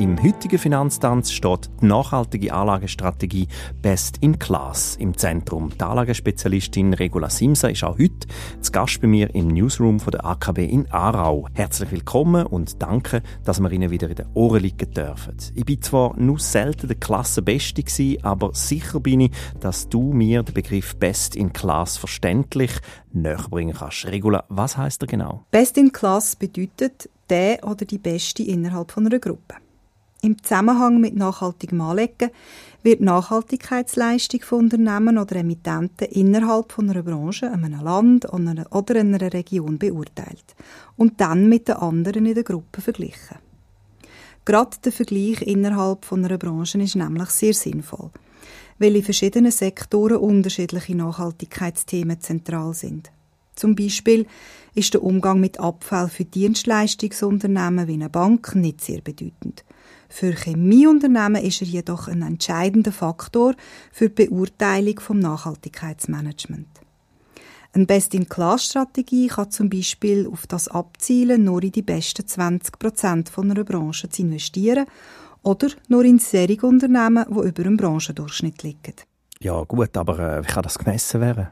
Im heutigen Finanztanz steht die nachhaltige Anlagestrategie Best in Class im Zentrum. Die Anlagespezialistin Regula Simsa ist auch heute zu Gast bei mir im Newsroom von der AKB in Aarau. Herzlich willkommen und danke, dass wir Ihnen wieder in den Ohren liegen dürfen. Ich bin zwar nur selten der Klassenbeste gewesen, aber sicher bin ich, dass du mir den Begriff Best in Class verständlich näherbringen kannst. Regula, was heißt er genau? Best in Class bedeutet der oder die Beste innerhalb von einer Gruppe. Im Zusammenhang mit nachhaltigem Anlegen wird Nachhaltigkeitsleistung von Unternehmen oder Emittenten innerhalb von einer Branche, einem Land oder einer Region beurteilt und dann mit den anderen in der Gruppe verglichen. Gerade der Vergleich innerhalb von einer Branche ist nämlich sehr sinnvoll, weil in verschiedenen Sektoren unterschiedliche Nachhaltigkeitsthemen zentral sind. Zum Beispiel ist der Umgang mit Abfall für Dienstleistungsunternehmen wie eine Bank nicht sehr bedeutend. Für Chemieunternehmen ist er jedoch ein entscheidender Faktor für die Beurteilung vom Nachhaltigkeitsmanagement. Eine Best-in-Class-Strategie kann zum Beispiel auf das abzielen, nur in die besten 20 Prozent von einer Branche zu investieren oder nur in solche Unternehmen, die über dem Branchendurchschnitt liegen. Ja gut, aber äh, wie kann das gemessen werden?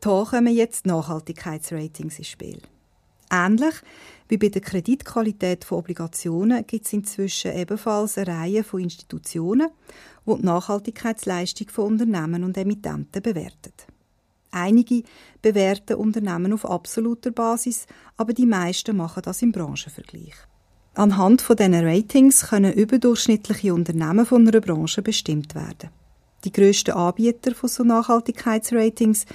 Da kommen jetzt Nachhaltigkeitsratings ins Spiel. Ähnlich wie bei der Kreditqualität von Obligationen gibt es inzwischen ebenfalls eine Reihe von Institutionen, die die Nachhaltigkeitsleistung von Unternehmen und Emittenten bewerten. Einige bewerten Unternehmen auf absoluter Basis, aber die meisten machen das im Branchenvergleich. Anhand von diesen Ratings können überdurchschnittliche Unternehmen von einer Branche bestimmt werden. Die grössten Anbieter von so Nachhaltigkeitsratings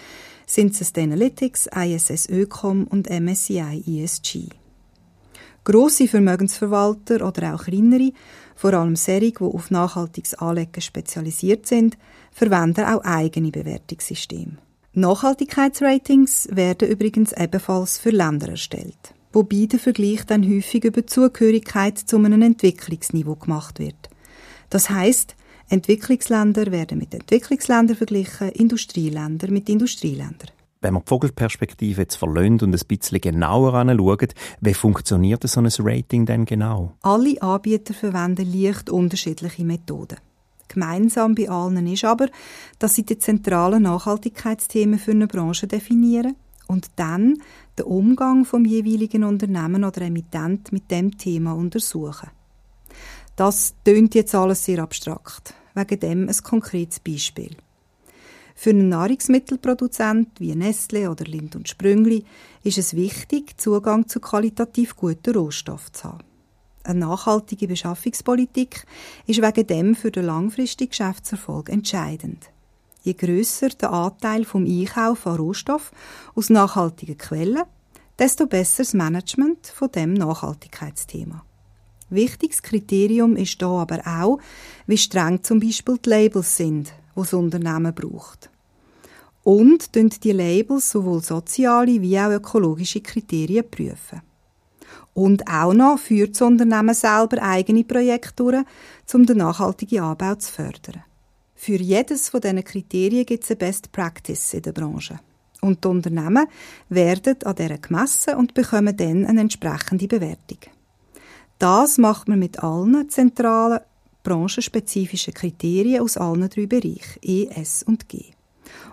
sind Sustainalytics, ISS Ökom und MSCI ESG. Grosse Vermögensverwalter oder auch kleinere, vor allem solche, die auf nachhaltiges Anlegen spezialisiert sind, verwenden auch eigene Bewertungssysteme. Nachhaltigkeitsratings werden übrigens ebenfalls für Länder erstellt, wobei der Vergleich dann häufig über Zugehörigkeit zu einem Entwicklungsniveau gemacht wird. Das heißt, Entwicklungsländer werden mit Entwicklungsländern verglichen, Industrieländer mit Industrieländern. Wenn wir die Vogelperspektive jetzt verlöhnt und ein bisschen genauer anschauen, wie funktioniert so ein Rating denn genau? Alle Anbieter verwenden leicht unterschiedliche Methoden. Gemeinsam bei allen ist aber, dass sie die zentralen Nachhaltigkeitsthemen für eine Branche definieren und dann den Umgang vom jeweiligen Unternehmen oder Emittent mit dem Thema untersuchen. Das tönt jetzt alles sehr abstrakt. Wegen dem ein konkretes Beispiel. Für einen Nahrungsmittelproduzent wie Nestle oder Lind und Sprüngli ist es wichtig, Zugang zu qualitativ guten Rohstoffen zu haben. Eine nachhaltige Beschaffungspolitik ist wegen dem für den langfristigen Geschäftserfolg entscheidend. Je grösser der Anteil vom Einkauf an Rohstoff aus nachhaltigen Quellen, desto besser das Management von dem Nachhaltigkeitsthema. Wichtiges Kriterium ist da aber auch, wie streng zum Beispiel die Labels sind, die das Unternehmen braucht. Und die Labels sowohl soziale wie auch ökologische Kriterien prüfen. Und auch noch führt das Unternehmen selber eigene Projekte durch, um den nachhaltigen Anbau zu fördern. Für jedes von diesen Kriterien gibt es eine Best Practice in der Branche. Und die Unternehmen werden an dieser gemessen und bekommen dann eine entsprechende Bewertung. Das macht man mit allen zentralen branchenspezifischen Kriterien aus allen drei Bereichen, E, S und G.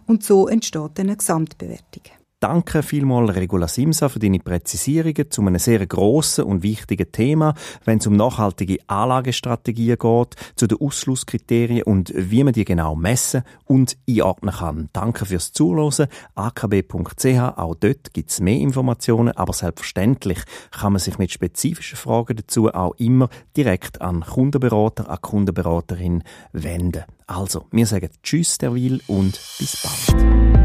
Und so entsteht eine Gesamtbewertung. Danke vielmals, Regula Simsa, für deine Präzisierungen zu einem sehr grossen und wichtigen Thema, wenn es um nachhaltige Anlagestrategien geht, zu den Ausschlusskriterien und wie man die genau messen und einordnen kann. Danke fürs Zuhören. akb.ch, auch dort gibt es mehr Informationen, aber selbstverständlich kann man sich mit spezifischen Fragen dazu auch immer direkt an Kundenberater, an Kundenberaterin wenden. Also, wir sagen Tschüss derweil und bis bald.